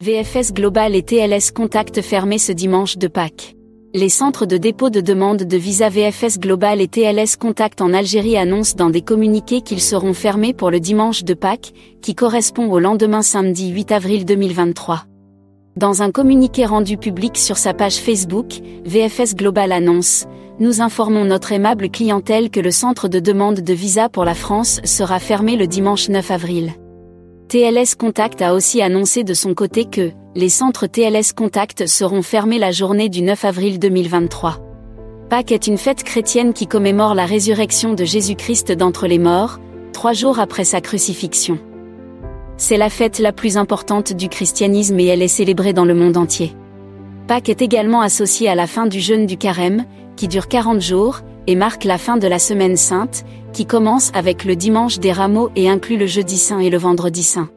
VFS Global et TLS Contact fermés ce dimanche de Pâques. Les centres de dépôt de demande de visa VFS Global et TLS Contact en Algérie annoncent dans des communiqués qu'ils seront fermés pour le dimanche de Pâques, qui correspond au lendemain samedi 8 avril 2023. Dans un communiqué rendu public sur sa page Facebook, VFS Global annonce Nous informons notre aimable clientèle que le centre de demande de visa pour la France sera fermé le dimanche 9 avril. TLS Contact a aussi annoncé de son côté que les centres TLS Contact seront fermés la journée du 9 avril 2023. Pâques est une fête chrétienne qui commémore la résurrection de Jésus-Christ d'entre les morts, trois jours après sa crucifixion. C'est la fête la plus importante du christianisme et elle est célébrée dans le monde entier. Pâques est également associée à la fin du jeûne du carême, qui dure 40 jours, et marque la fin de la semaine sainte, qui commence avec le dimanche des rameaux et inclut le jeudi saint et le vendredi saint.